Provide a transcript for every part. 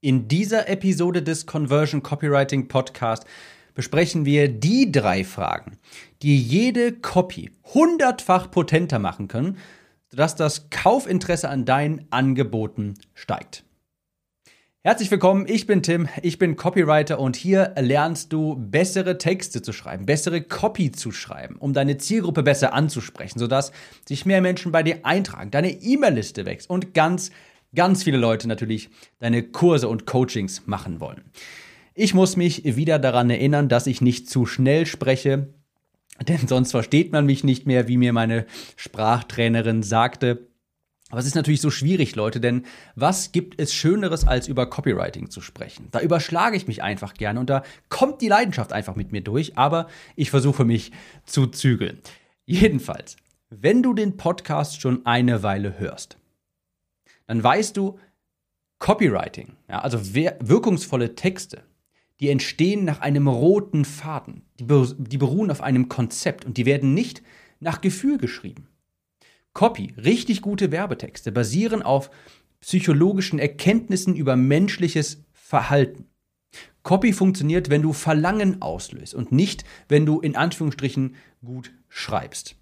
In dieser Episode des Conversion Copywriting Podcast besprechen wir die drei Fragen, die jede Copy hundertfach potenter machen können, sodass das Kaufinteresse an deinen Angeboten steigt. Herzlich willkommen, ich bin Tim, ich bin Copywriter und hier lernst du bessere Texte zu schreiben, bessere Copy zu schreiben, um deine Zielgruppe besser anzusprechen, sodass sich mehr Menschen bei dir eintragen, deine E-Mail-Liste wächst und ganz ganz viele Leute natürlich deine Kurse und Coachings machen wollen. Ich muss mich wieder daran erinnern, dass ich nicht zu schnell spreche, denn sonst versteht man mich nicht mehr, wie mir meine Sprachtrainerin sagte. Aber es ist natürlich so schwierig, Leute, denn was gibt es Schöneres, als über Copywriting zu sprechen? Da überschlage ich mich einfach gerne und da kommt die Leidenschaft einfach mit mir durch, aber ich versuche mich zu zügeln. Jedenfalls, wenn du den Podcast schon eine Weile hörst, dann weißt du, Copywriting, ja, also wirkungsvolle Texte, die entstehen nach einem roten Faden. Die, die beruhen auf einem Konzept und die werden nicht nach Gefühl geschrieben. Copy, richtig gute Werbetexte, basieren auf psychologischen Erkenntnissen über menschliches Verhalten. Copy funktioniert, wenn du Verlangen auslöst und nicht, wenn du in Anführungsstrichen gut schreibst.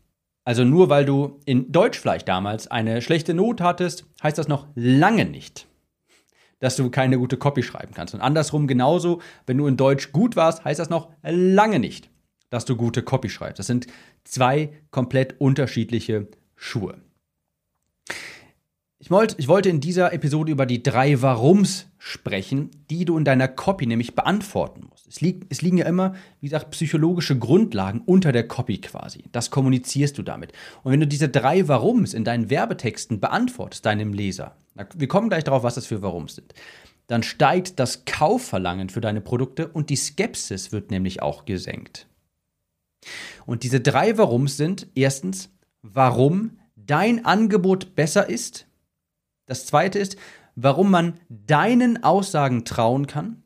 Also nur weil du in Deutsch vielleicht damals eine schlechte Not hattest, heißt das noch lange nicht, dass du keine gute Copy schreiben kannst. Und andersrum genauso, wenn du in Deutsch gut warst, heißt das noch lange nicht, dass du gute Copy schreibst. Das sind zwei komplett unterschiedliche Schuhe. Ich wollte, ich wollte in dieser Episode über die drei Warums sprechen, die du in deiner Copy nämlich beantworten musst. Es, liegt, es liegen ja immer, wie gesagt, psychologische Grundlagen unter der Copy quasi. Das kommunizierst du damit. Und wenn du diese drei Warums in deinen Werbetexten beantwortest, deinem Leser, wir kommen gleich darauf, was das für Warums sind, dann steigt das Kaufverlangen für deine Produkte und die Skepsis wird nämlich auch gesenkt. Und diese drei Warums sind erstens, warum dein Angebot besser ist, das zweite ist, warum man deinen Aussagen trauen kann.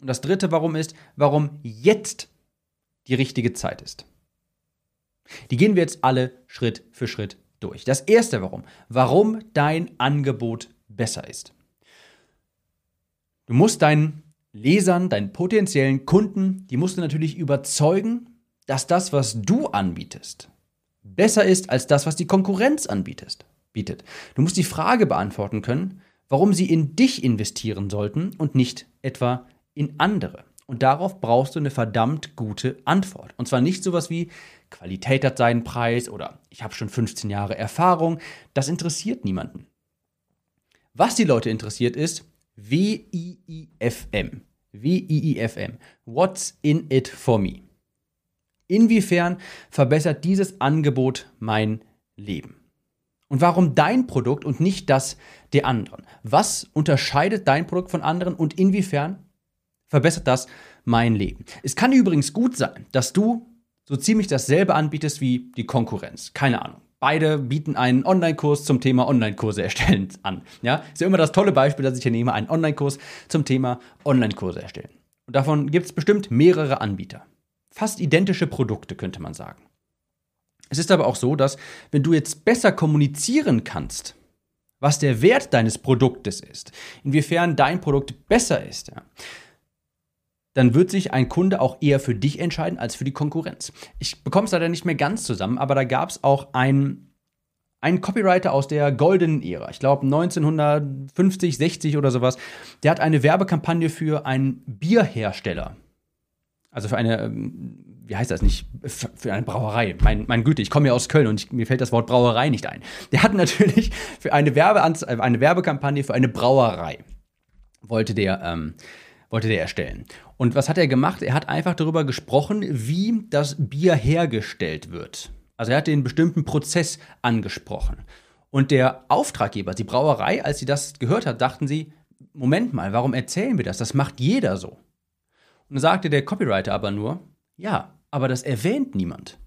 Und das dritte warum ist, warum jetzt die richtige Zeit ist. Die gehen wir jetzt alle Schritt für Schritt durch. Das erste warum, warum dein Angebot besser ist. Du musst deinen Lesern, deinen potenziellen Kunden, die musst du natürlich überzeugen, dass das, was du anbietest, besser ist als das, was die Konkurrenz anbietet bietet. Du musst die Frage beantworten können, warum sie in dich investieren sollten und nicht etwa in andere. Und darauf brauchst du eine verdammt gute Antwort. Und zwar nicht sowas wie Qualität hat seinen Preis oder ich habe schon 15 Jahre Erfahrung. Das interessiert niemanden. Was die Leute interessiert ist W-I-I-F-M. W-I-I-F-M. What's in it for me? Inwiefern verbessert dieses Angebot mein Leben? Und warum dein Produkt und nicht das der anderen? Was unterscheidet dein Produkt von anderen und inwiefern verbessert das mein Leben? Es kann übrigens gut sein, dass du so ziemlich dasselbe anbietest wie die Konkurrenz. Keine Ahnung. Beide bieten einen Online-Kurs zum Thema Online-Kurse erstellen an. Ja, ist ja immer das tolle Beispiel, dass ich hier nehme, einen Online-Kurs zum Thema Online-Kurse erstellen. Und davon gibt es bestimmt mehrere Anbieter. Fast identische Produkte, könnte man sagen. Es ist aber auch so, dass wenn du jetzt besser kommunizieren kannst, was der Wert deines Produktes ist, inwiefern dein Produkt besser ist, ja, dann wird sich ein Kunde auch eher für dich entscheiden als für die Konkurrenz. Ich bekomme es leider nicht mehr ganz zusammen, aber da gab es auch einen, einen Copywriter aus der goldenen Ära, ich glaube 1950, 60 oder sowas, der hat eine Werbekampagne für einen Bierhersteller, also für eine ähm, wie heißt das nicht, für eine Brauerei. Mein, mein Güte, ich komme ja aus Köln und ich, mir fällt das Wort Brauerei nicht ein. Der hat natürlich für eine, Werbeanz äh, eine Werbekampagne für eine Brauerei, wollte der, ähm, wollte der erstellen. Und was hat er gemacht? Er hat einfach darüber gesprochen, wie das Bier hergestellt wird. Also er hat den bestimmten Prozess angesprochen. Und der Auftraggeber, die Brauerei, als sie das gehört hat, dachten sie, Moment mal, warum erzählen wir das? Das macht jeder so. Und dann sagte der Copywriter aber nur, ja, aber das erwähnt niemand.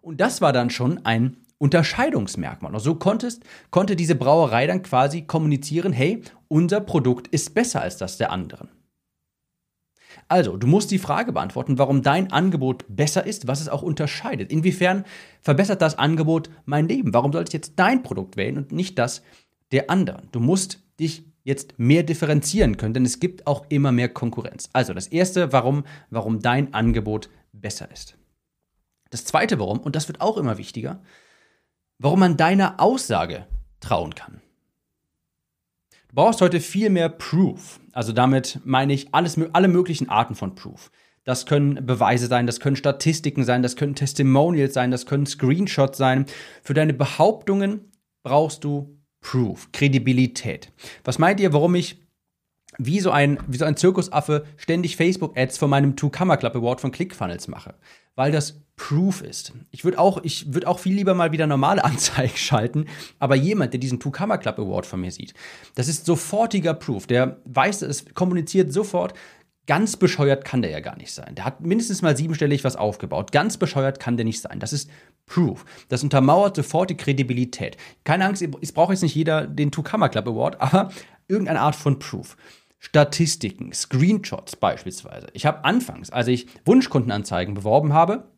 Und das war dann schon ein Unterscheidungsmerkmal. Und so konntest, konnte diese Brauerei dann quasi kommunizieren, hey, unser Produkt ist besser als das der anderen. Also, du musst die Frage beantworten, warum dein Angebot besser ist, was es auch unterscheidet. Inwiefern verbessert das Angebot mein Leben? Warum sollte ich jetzt dein Produkt wählen und nicht das der anderen? Du musst dich jetzt mehr differenzieren können, denn es gibt auch immer mehr Konkurrenz. Also das erste, warum, warum dein Angebot besser ist. Das zweite, warum, und das wird auch immer wichtiger, warum man deiner Aussage trauen kann. Du brauchst heute viel mehr Proof. Also damit meine ich alles, alle möglichen Arten von Proof. Das können Beweise sein, das können Statistiken sein, das können Testimonials sein, das können Screenshots sein. Für deine Behauptungen brauchst du Proof, Kredibilität. Was meint ihr, warum ich wie so ein, wie so ein Zirkusaffe ständig Facebook-Ads von meinem Two-Camera Club Award von ClickFunnels mache? Weil das Proof ist. Ich würde auch, ich würde auch viel lieber mal wieder normale Anzeigen schalten, aber jemand, der diesen Two-Camera Club Award von mir sieht, das ist sofortiger Proof. Der weiß es, kommuniziert sofort, Ganz bescheuert kann der ja gar nicht sein. Der hat mindestens mal siebenstellig was aufgebaut. Ganz bescheuert kann der nicht sein. Das ist Proof. Das untermauert sofort die Kredibilität. Keine Angst, es braucht jetzt nicht jeder den Two-Camera Club Award, aber irgendeine Art von Proof. Statistiken, Screenshots beispielsweise. Ich habe anfangs, als ich Wunschkundenanzeigen beworben habe,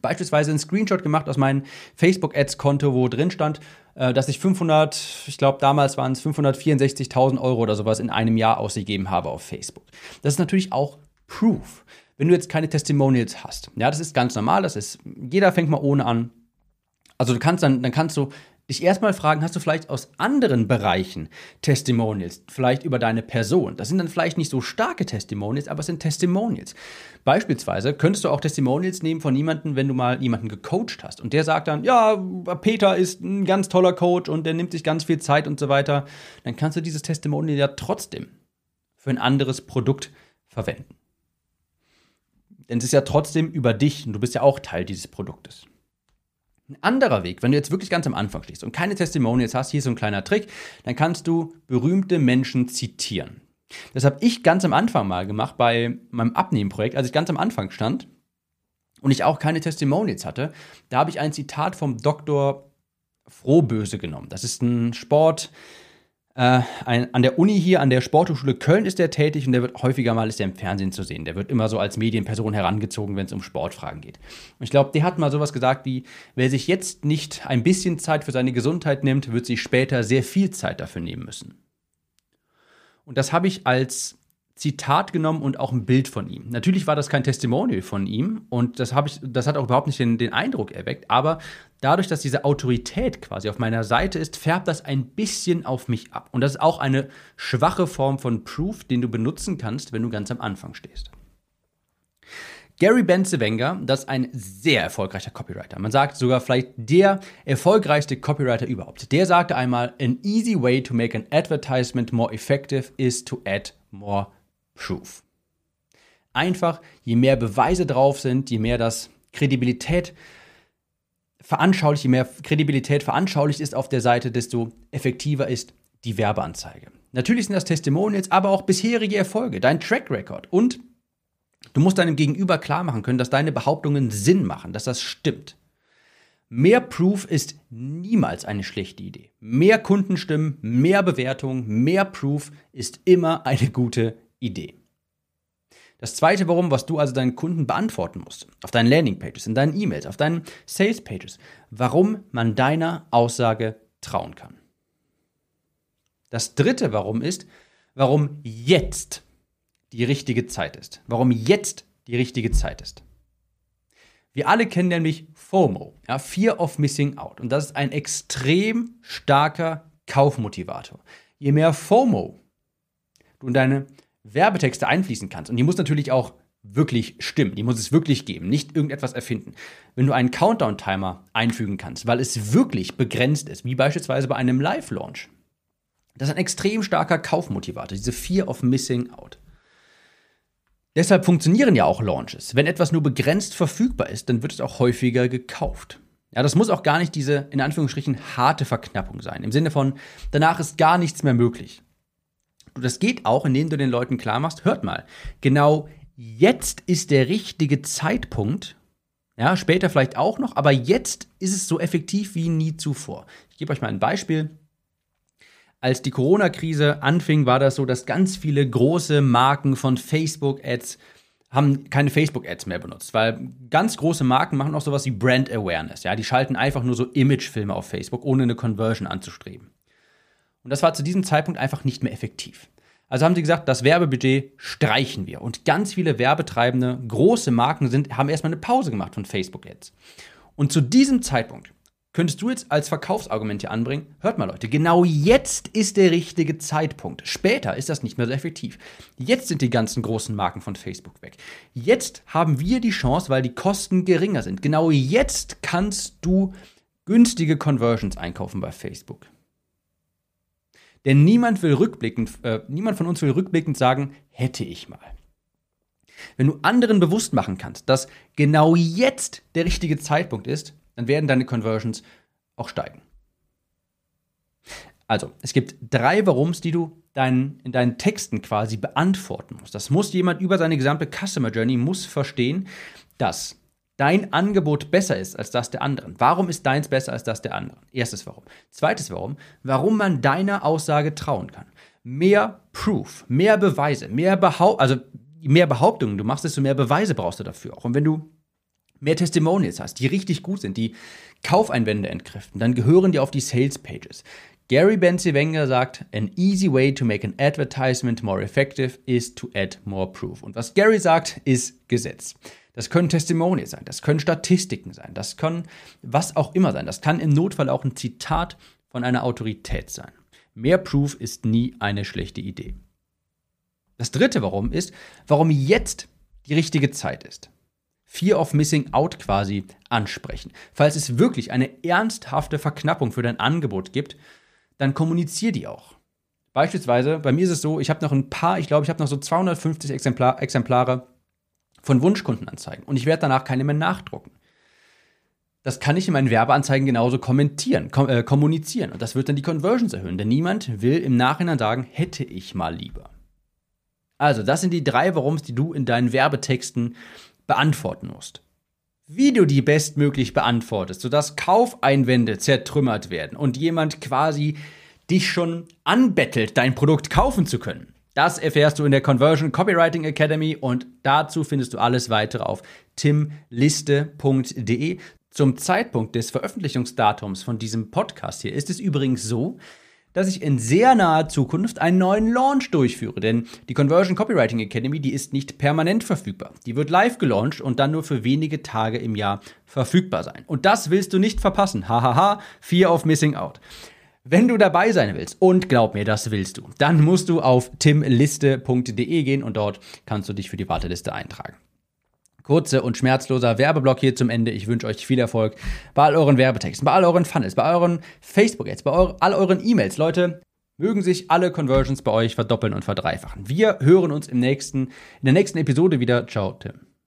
beispielsweise einen Screenshot gemacht aus meinem Facebook-Ads-Konto, wo drin stand, äh, dass ich 500, ich glaube damals waren es 564.000 Euro oder sowas in einem Jahr ausgegeben habe auf Facebook. Das ist natürlich auch Proof. Wenn du jetzt keine Testimonials hast, ja, das ist ganz normal, das ist, jeder fängt mal ohne an. Also du kannst dann, dann kannst du dich erstmal fragen, hast du vielleicht aus anderen Bereichen Testimonials, vielleicht über deine Person? Das sind dann vielleicht nicht so starke Testimonials, aber es sind Testimonials. Beispielsweise könntest du auch Testimonials nehmen von jemandem, wenn du mal jemanden gecoacht hast und der sagt dann, ja, Peter ist ein ganz toller Coach und der nimmt sich ganz viel Zeit und so weiter. Dann kannst du dieses Testimonial ja trotzdem für ein anderes Produkt verwenden. Denn es ist ja trotzdem über dich und du bist ja auch Teil dieses Produktes. Ein anderer Weg, wenn du jetzt wirklich ganz am Anfang stehst und keine Testimonials hast, hier ist so ein kleiner Trick, dann kannst du berühmte Menschen zitieren. Das habe ich ganz am Anfang mal gemacht bei meinem Abnehmenprojekt, als ich ganz am Anfang stand und ich auch keine Testimonials hatte. Da habe ich ein Zitat vom Dr. Frohböse genommen. Das ist ein Sport, äh, ein, an der Uni hier, an der Sporthochschule Köln ist er tätig und der wird häufiger mal ist er im Fernsehen zu sehen. Der wird immer so als Medienperson herangezogen, wenn es um Sportfragen geht. Und ich glaube, der hat mal sowas gesagt wie, wer sich jetzt nicht ein bisschen Zeit für seine Gesundheit nimmt, wird sich später sehr viel Zeit dafür nehmen müssen. Und das habe ich als Zitat genommen und auch ein Bild von ihm. Natürlich war das kein Testimonial von ihm und das, ich, das hat auch überhaupt nicht den, den Eindruck erweckt, aber dadurch, dass diese Autorität quasi auf meiner Seite ist, färbt das ein bisschen auf mich ab. Und das ist auch eine schwache Form von Proof, den du benutzen kannst, wenn du ganz am Anfang stehst. Gary Benzewenger, das ist ein sehr erfolgreicher Copywriter. Man sagt sogar vielleicht der erfolgreichste Copywriter überhaupt. Der sagte einmal, an easy way to make an advertisement more effective is to add more Proof. Einfach, je mehr Beweise drauf sind, je mehr das Kredibilität veranschaulicht, je mehr Kredibilität veranschaulicht ist auf der Seite, desto effektiver ist die Werbeanzeige. Natürlich sind das Testimonials, aber auch bisherige Erfolge, dein Track Record und du musst deinem Gegenüber klar machen können, dass deine Behauptungen Sinn machen, dass das stimmt. Mehr Proof ist niemals eine schlechte Idee. Mehr Kundenstimmen, mehr Bewertung, mehr Proof ist immer eine gute Idee. Das zweite Warum, was du also deinen Kunden beantworten musst, auf deinen Landingpages, in deinen E-Mails, auf deinen Salespages, warum man deiner Aussage trauen kann. Das dritte Warum ist, warum jetzt die richtige Zeit ist. Warum jetzt die richtige Zeit ist. Wir alle kennen nämlich FOMO, ja, Fear of Missing Out. Und das ist ein extrem starker Kaufmotivator. Je mehr FOMO du in deine Werbetexte einfließen kannst, und die muss natürlich auch wirklich stimmen, die muss es wirklich geben, nicht irgendetwas erfinden. Wenn du einen Countdown-Timer einfügen kannst, weil es wirklich begrenzt ist, wie beispielsweise bei einem Live-Launch, das ist ein extrem starker Kaufmotivator, diese Fear of Missing Out. Deshalb funktionieren ja auch Launches. Wenn etwas nur begrenzt verfügbar ist, dann wird es auch häufiger gekauft. Ja, das muss auch gar nicht diese, in Anführungsstrichen, harte Verknappung sein. Im Sinne von, danach ist gar nichts mehr möglich. Das geht auch, indem du den Leuten klar machst, hört mal, genau jetzt ist der richtige Zeitpunkt, ja, später vielleicht auch noch, aber jetzt ist es so effektiv wie nie zuvor. Ich gebe euch mal ein Beispiel. Als die Corona-Krise anfing, war das so, dass ganz viele große Marken von Facebook-Ads haben keine Facebook-Ads mehr benutzt, weil ganz große Marken machen auch sowas wie Brand Awareness. Ja, die schalten einfach nur so Imagefilme auf Facebook, ohne eine Conversion anzustreben. Und das war zu diesem Zeitpunkt einfach nicht mehr effektiv. Also haben sie gesagt, das Werbebudget streichen wir. Und ganz viele Werbetreibende, große Marken sind, haben erstmal eine Pause gemacht von Facebook jetzt. Und zu diesem Zeitpunkt könntest du jetzt als Verkaufsargument hier anbringen, hört mal Leute, genau jetzt ist der richtige Zeitpunkt. Später ist das nicht mehr so effektiv. Jetzt sind die ganzen großen Marken von Facebook weg. Jetzt haben wir die Chance, weil die Kosten geringer sind. Genau jetzt kannst du günstige Conversions einkaufen bei Facebook. Denn niemand will rückblickend, äh, niemand von uns will rückblickend sagen, hätte ich mal. Wenn du anderen bewusst machen kannst, dass genau jetzt der richtige Zeitpunkt ist, dann werden deine Conversions auch steigen. Also, es gibt drei Warums, die du dein, in deinen Texten quasi beantworten musst. Das muss jemand über seine gesamte Customer Journey muss verstehen, dass dein Angebot besser ist als das der anderen. Warum ist deins besser als das der anderen? Erstes Warum. Zweites Warum, warum man deiner Aussage trauen kann. Mehr Proof, mehr Beweise, mehr Behaupt also mehr Behauptungen du machst, desto mehr Beweise brauchst du dafür auch. Und wenn du mehr Testimonials hast, die richtig gut sind, die Kaufeinwände entkräften, dann gehören die auf die Sales Pages. Gary Benziwenger sagt, an easy way to make an advertisement more effective is to add more proof. Und was Gary sagt, ist Gesetz. Das können Testimonials sein, das können Statistiken sein, das kann was auch immer sein. Das kann im Notfall auch ein Zitat von einer Autorität sein. Mehr Proof ist nie eine schlechte Idee. Das dritte Warum ist, warum jetzt die richtige Zeit ist. Fear of Missing Out quasi ansprechen. Falls es wirklich eine ernsthafte Verknappung für dein Angebot gibt, dann kommunizier die auch. Beispielsweise, bei mir ist es so, ich habe noch ein paar, ich glaube, ich habe noch so 250 Exemplar, Exemplare von Wunschkundenanzeigen und ich werde danach keine mehr nachdrucken. Das kann ich in meinen Werbeanzeigen genauso kommentieren, kom äh, kommunizieren und das wird dann die Conversions erhöhen, denn niemand will im Nachhinein sagen, hätte ich mal lieber. Also, das sind die drei Warums, die du in deinen Werbetexten beantworten musst. Wie du die bestmöglich beantwortest, sodass Kaufeinwände zertrümmert werden und jemand quasi dich schon anbettelt, dein Produkt kaufen zu können. Das erfährst du in der Conversion Copywriting Academy und dazu findest du alles weitere auf timliste.de. Zum Zeitpunkt des Veröffentlichungsdatums von diesem Podcast hier ist es übrigens so, dass ich in sehr naher Zukunft einen neuen Launch durchführe. Denn die Conversion Copywriting Academy, die ist nicht permanent verfügbar. Die wird live gelauncht und dann nur für wenige Tage im Jahr verfügbar sein. Und das willst du nicht verpassen. Hahaha, Fear of Missing Out. Wenn du dabei sein willst, und glaub mir, das willst du, dann musst du auf timliste.de gehen und dort kannst du dich für die Warteliste eintragen. Kurze und schmerzloser Werbeblock hier zum Ende. Ich wünsche euch viel Erfolg bei all euren Werbetexten, bei all euren Funnels, bei euren Facebook-Ads, bei all euren E-Mails. Leute, mögen sich alle Conversions bei euch verdoppeln und verdreifachen. Wir hören uns im nächsten, in der nächsten Episode wieder. Ciao, Tim.